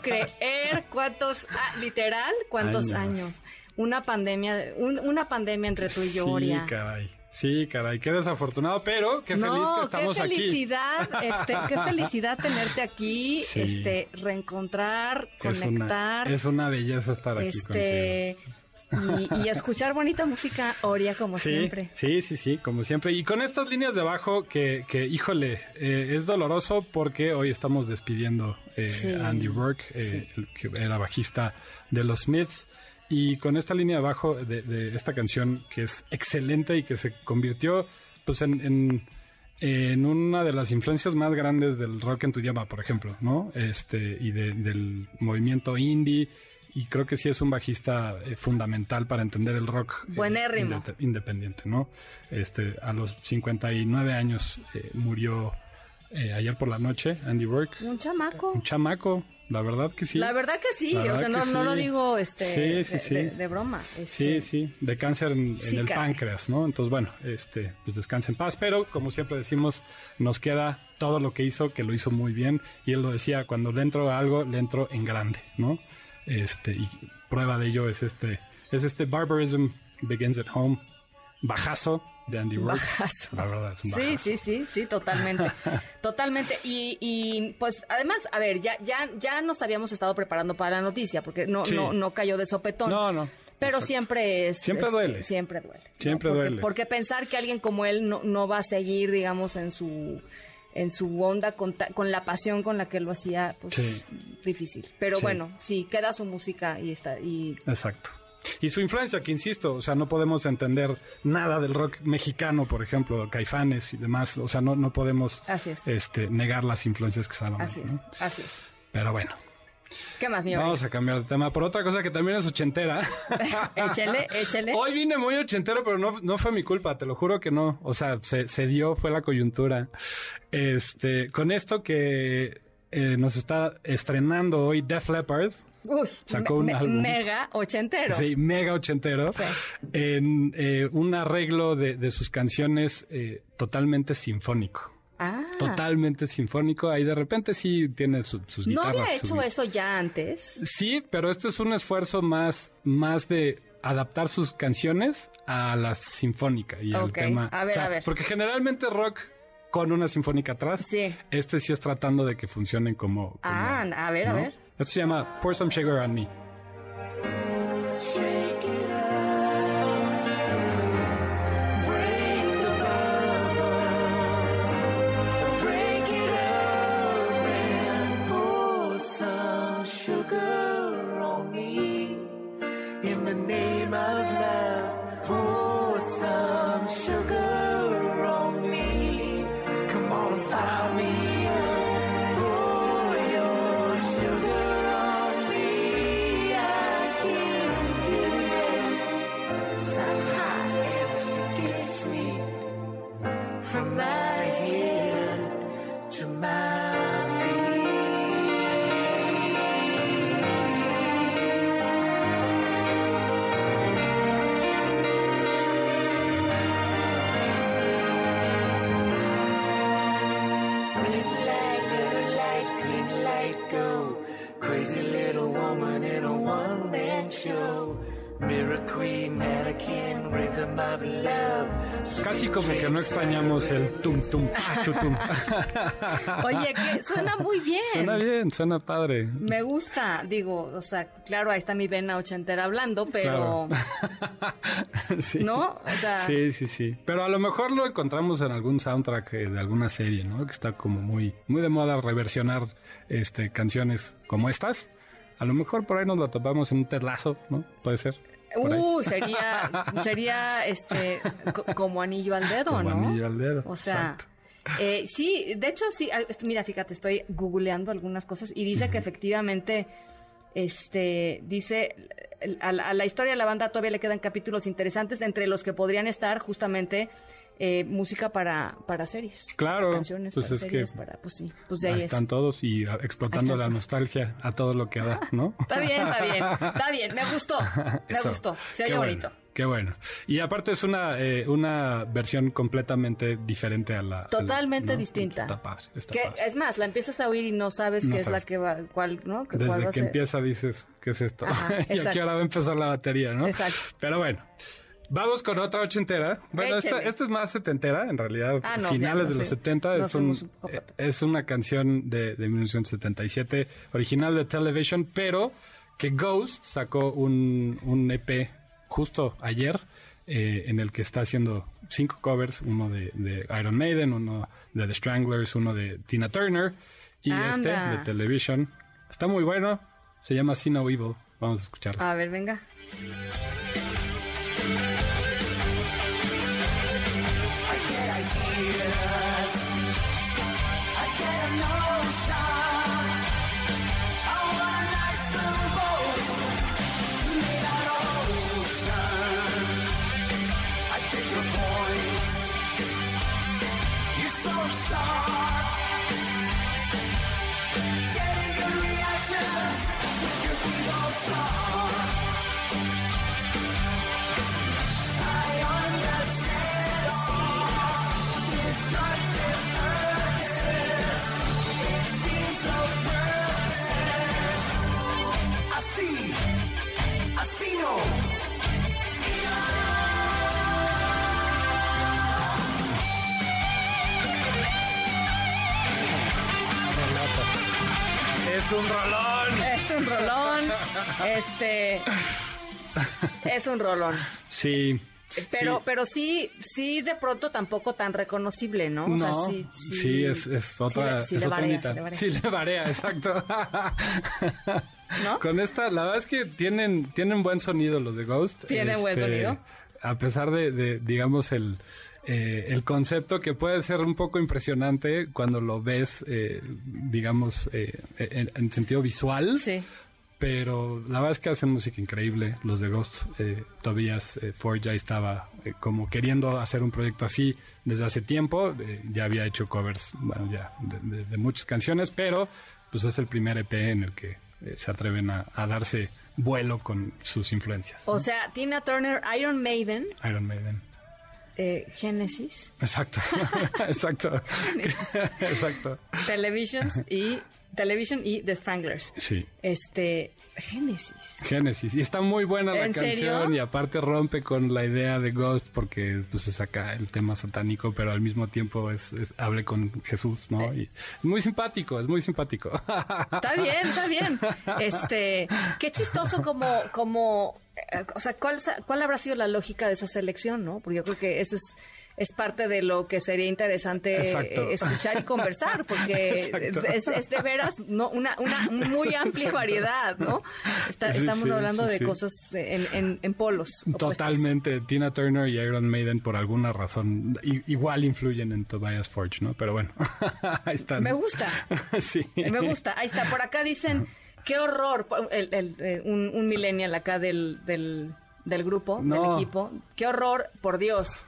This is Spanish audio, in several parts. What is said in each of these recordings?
Puedo creer. ¿Cuántos, ah, literal, cuántos Años. años? Una pandemia, un- una pandemia entre tú y yo. Sí, caray. Sí, caray. Qué desafortunado, pero qué feliz que qué aquí. felicidad, este, qué felicidad tenerte aquí, Sí. este, reencontrar, Es una, conectar, es una belleza estar aquí este, y, y escuchar bonita música, Oria, como siempre. Sí, sí, sí, como siempre. Y con estas líneas de abajo que, que híjole, eh, es doloroso porque hoy estamos despidiendo eh, Sí. a Andy Rourke, eh, Sí. que era bajista de los Smiths. Y con esta línea de abajo de, de esta canción que es excelente y que se convirtió pues en, en, en una de las influencias más grandes del rock en tu idioma, por ejemplo, ¿no? Este, y de- del movimiento indie. Y creo que sí es un bajista eh, fundamental para entender el rock eh, Buenérrimo. inde- independiente, ¿no? Este, a los 59 años eh, murió eh, ayer por la noche Andy Rourke. Un chamaco. Un chamaco, la verdad que sí. La verdad que sí, La o verdad sea, no, no lo sí. digo este, Sí, sí, de, sí. de- de broma. Sí, este, sí, de cáncer en, en Sí, el páncreas, ¿no? Entonces, bueno, este, pues descansa en paz, pero como siempre decimos, nos queda todo lo que hizo, que lo hizo muy bien, y él lo decía, cuando le entro a algo, le entro en grande, ¿no? Este, y prueba de ello es este, es este Barbarism Begins at Home, bajazo de Andy Rourke. Bajazo. La verdad, es un Sí, bajazo. sí, sí, sí, totalmente. totalmente. Y, y pues además, a ver, ya, ya, ya nos habíamos estado preparando para la noticia, porque no, Sí. no, no cayó de sopetón. No, no. Pero Exacto. siempre es. Siempre este, duele. Siempre duele. ¿no? Siempre porque, duele. Porque pensar que alguien como él no, no va a seguir, digamos, en su en su onda con, ta- con la pasión con la que lo hacía, pues Sí. difícil. Pero Sí. bueno, sí, queda su música y está y Exacto. Y su influencia, que insisto, o sea, no podemos entender nada del rock mexicano, por ejemplo, Caifanes y demás, o sea, no, no podemos es. este, negar las influencias que ahí, así es, ¿no? así es. Pero bueno, ¿Qué más, mi vamos a cambiar de tema por otra cosa que también es ochentera. Échele, échele. Hoy vine muy ochentero, pero no, no fue mi culpa, te lo juro que no. O sea, se, se dio, fue la coyuntura. Este, con esto que eh, nos está estrenando hoy Def Leppard, Uy, Sacó un me- álbum. mega ochentero. Sí, mega ochentero. Sí. En eh, un arreglo de, de sus canciones eh, totalmente sinfónico. Ah, Totalmente sinfónico. Ahí de repente sí tiene su- sus ¿no guitarras. había hecho su- eso ya antes? Sí, pero este es un esfuerzo más, más de adaptar sus canciones a la sinfónica y al tema. a ver, O sea, a ver. Porque generalmente rock con una sinfónica atrás. Sí. Este sí es tratando de que funcionen como. como, Ah, a ver, a ¿no? ver. Esto se llama Pour Some Sugar on Me. Casi como que no extrañamos el tum tum, ah, chutum. Oye, que suena muy bien. Suena bien, suena padre. Me gusta, digo, o sea, claro, ahí está mi vena ochentera hablando, pero Claro. sí. ¿no? O sea, Sí, sí, sí. Pero a lo mejor lo encontramos en algún soundtrack eh, de alguna serie, ¿no? Que está como muy, muy de moda reversionar este, canciones como estas. A lo mejor por ahí nos lo topamos en un terlazo, ¿no? Puede ser. Uh, sería, sería, este, co- como anillo al dedo, Como ¿no? anillo al dedo, O sea, exacto. eh, sí, de hecho sí, ah, mira, fíjate, estoy googleando algunas cosas y dice que efectivamente, este, dice, a, la- a la historia de la banda todavía le quedan capítulos interesantes, entre los que podrían estar justamente eh, música para, para series. Claro, Canciones pues para es que series, para, pues sí, pues de ahí Ahí es. están todos y ah, explotando la nostalgia a todo lo que da, ¿no? Está bien, está bien, está bien, me gustó, me Eso. gustó, se oye bonito. Bueno, qué bueno. Y aparte es una, eh, una versión completamente diferente a la... a la- Totalmente ¿no? distinta. Está padre, está Que, padre. es más, la empiezas a oír y no sabes No qué es la sabes. que va, cuál, ¿no? Que- cuál va Desde a que ser. empieza dices, ¿qué es esto? Ajá, y aquí ahora va a empezar la batería, ¿no? Exacto. Pero bueno, vamos con otra ochentera. Bueno, esta, es más setentera, en realidad, Ah, no, finales ya, de no los sé. 70. No es, un- una canción de, de 1977, original de Television, pero que Ghost sacó un, un EP justo ayer, eh, en el que está haciendo cinco covers, uno de, de Iron Maiden, uno de The Stranglers, uno de Tina Turner y Anda. este de Television. Está muy bueno, se llama See No Evil. Vamos a escucharlo. A ver, venga. Es un rolón. Es un rolón. Este. Es un rolón. Sí. Pero, sí. pero sí, sí, de pronto tampoco tan reconocible, ¿no? O No, sea, sí, sí, es, es otra, sí es le otra sí le varía. Sí, le varía, exacto. ¿No? Con esta, la verdad es que tienen, tienen buen sonido los de Ghost. Este, Tienen buen sonido. A pesar de, de, digamos, el, eh, el concepto que puede ser un poco impresionante cuando lo ves, eh, digamos, eh, en, en sentido visual. Sí. Pero la verdad es que hacen música increíble. Los de Ghost, Tobias Ford ya estaba como queriendo hacer un proyecto así desde hace tiempo. Ya había hecho covers, bueno, ya de, de- de muchas canciones, pero pues es el primer EP en el que se atreven a, a darse vuelo con sus influencias. O sea, Tina Turner, Iron Maiden, Iron Maiden. Eh, Genesis, Exacto, exacto, exacto. Televisions y Television y The Stranglers. Sí. Este, Genesis. Génesis. Y está muy buena la ¿En canción serio? y aparte rompe con la idea de Ghost porque pues es acá el tema satánico, pero al mismo tiempo es, es- hable con Jesús, ¿no? Y muy simpático, es muy simpático. Está bien, está bien. Este, qué chistoso como, como, eh, o sea, ¿cuál, cuál habrá sido la lógica de esa selección, no? Porque yo creo que eso es, es parte de lo que sería interesante Exacto. eh, escuchar y conversar, porque es, es de veras no una, una muy amplia variedad, ¿no? Está- Sí, estamos sí, hablando sí, de cosas en, en, en polos. opuestos. Totalmente. Tina Turner y Iron Maiden por alguna razón igual influyen en Tobias Forge, ¿no? Pero bueno, ahí están. Me gusta. sí. Me gusta. Ahí está. Por acá dicen, qué horror. El- el, eh, un, un millennial acá del, del, del grupo, No. del equipo. Qué horror, por Dios.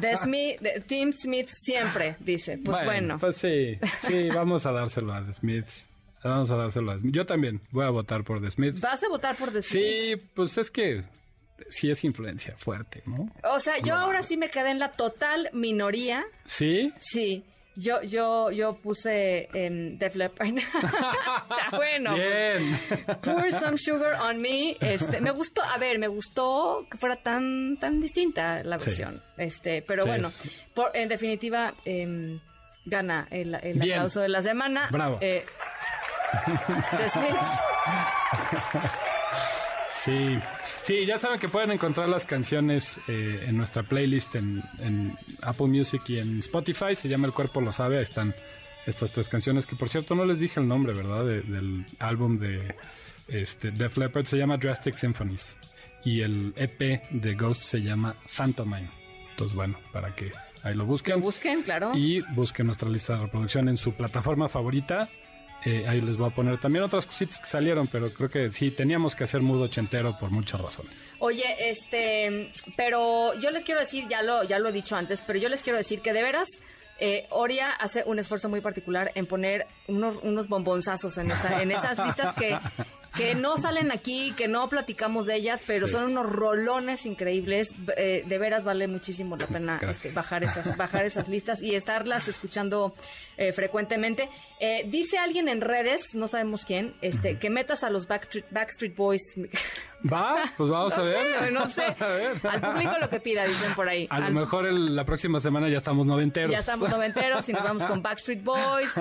De Smith, de Tim Smith siempre, dice. Pues bueno. Pues sí, sí, vamos a dárselo a The Smiths. Vamos a dárselo a The Smiths. Yo también voy a votar por The Smiths. ¿Vas a votar por The Smiths? Sí, pues es que sí es influencia fuerte, ¿no? O sea, yo ahora sí me quedé en la total minoría. Sí, Sí. Yo, yo, yo puse em, Def Leppard. Bueno. Bien. Pour some sugar on me. Este, me gustó, a ver, me gustó que fuera tan, tan distinta la Sí. versión. Este, pero Sí, bueno, por- en definitiva, em, gana el, el aplauso de la semana. Bravo. Eh, The Smiths. Sí, sí, ya saben que pueden encontrar las canciones eh, en nuestra playlist en, en Apple Music y en Spotify. Se llama El Cuerpo Lo Sabe. Ahí están estas tres canciones que, por cierto, no les dije el nombre, ¿verdad? De- del álbum de este, Def Leppard. Se llama Drastic Symphonies. Y el EP de Ghost se llama Phantomine. Entonces, bueno, para que ahí lo busquen. Lo busquen, claro. Y busquen nuestra lista de reproducción en su plataforma favorita. Eh, ahí les voy a poner también otras cositas que salieron, pero creo que sí, teníamos que hacer mudo ochentero por muchas razones. Oye, este, pero yo les quiero decir, ya lo, ya lo he dicho antes, pero yo les quiero decir que de veras, eh, Oria hace un esfuerzo muy particular en poner unos, unos bombonzazos en, esa, en esas listas que, que no salen aquí, que no platicamos de ellas, pero Sí. son unos rolones increíbles. Eh, de veras vale muchísimo la pena este, bajar, esas, bajar esas listas y estarlas escuchando eh, frecuentemente. Eh, dice alguien en redes, no sabemos quién, este, que metas a los Backstreet, Backstreet Boys. Va, pues vamos a ver. sé, no sé. Al público lo que pida, dicen por ahí. A lo mejor el- la próxima semana ya estamos noventeros. Ya estamos noventeros y nos vamos con Backstreet Boys,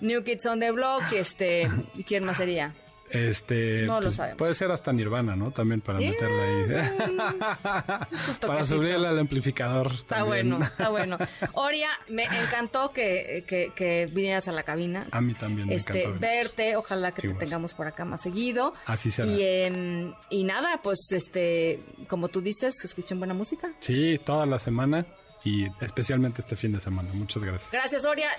New Kids on the Block, este, ¿y ¿quién más sería? Este, No lo pues, sabemos. Puede ser hasta Nirvana, ¿no? También para meterla ahí. para subirle al amplificador. Está bueno, está bueno. Oria, me encantó que, que, que vinieras a la cabina. A mí también me este, encantó verte, ojalá que te tengamos por acá más seguido. Así será. Y, em, y nada, pues este, como tú dices, que escuchen buena música. Sí, toda la semana y especialmente este fin de semana. Muchas gracias. Gracias, Oria.